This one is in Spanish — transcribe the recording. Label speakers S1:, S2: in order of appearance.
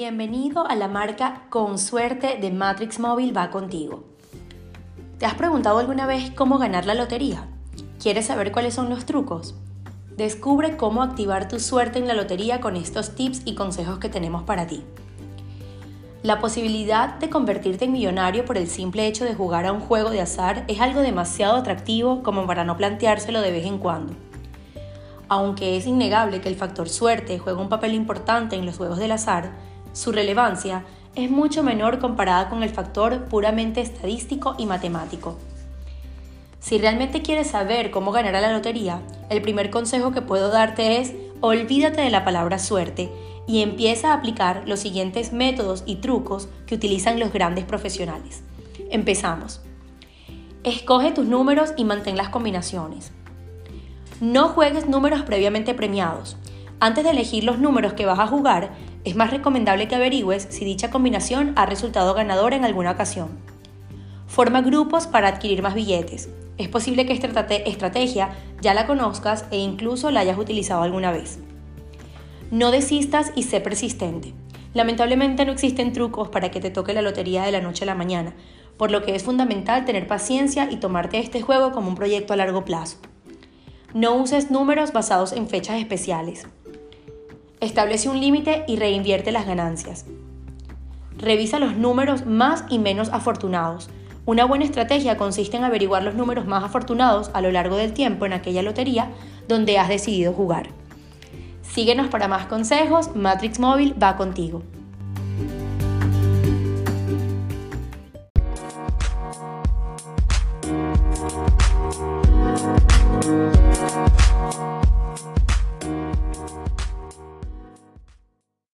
S1: Bienvenido a la marca Con Suerte de Matrix Móvil va contigo. ¿Te has preguntado alguna vez cómo ganar la lotería? ¿Quieres saber cuáles son los trucos? Descubre cómo activar tu suerte en la lotería con estos tips y consejos que tenemos para ti. La posibilidad de convertirte en millonario por el simple hecho de jugar a un juego de azar es algo demasiado atractivo como para no planteárselo de vez en cuando. Aunque es innegable que el factor suerte juega un papel importante en los juegos del azar, su relevancia es mucho menor comparada con el factor puramente estadístico y matemático. Si realmente quieres saber cómo ganar a la lotería, el primer consejo que puedo darte es olvídate de la palabra suerte y empieza a aplicar los siguientes métodos y trucos que utilizan los grandes profesionales. Empezamos. Escoge tus números y mantén las combinaciones. No juegues números previamente premiados. Antes de elegir los números que vas a jugar, es más recomendable que averigües si dicha combinación ha resultado ganadora en alguna ocasión. Forma grupos para adquirir más billetes. Es posible que esta estrategia ya la conozcas e incluso la hayas utilizado alguna vez. No desistas y sé persistente. Lamentablemente no existen trucos para que te toque la lotería de la noche a la mañana, por lo que es fundamental tener paciencia y tomarte este juego como un proyecto a largo plazo. No uses números basados en fechas especiales. Establece un límite y reinvierte las ganancias. Revisa los números más y menos afortunados. Una buena estrategia consiste en averiguar los números más afortunados a lo largo del tiempo en aquella lotería donde has decidido jugar. Síguenos para más consejos, Matrix Móvil va contigo.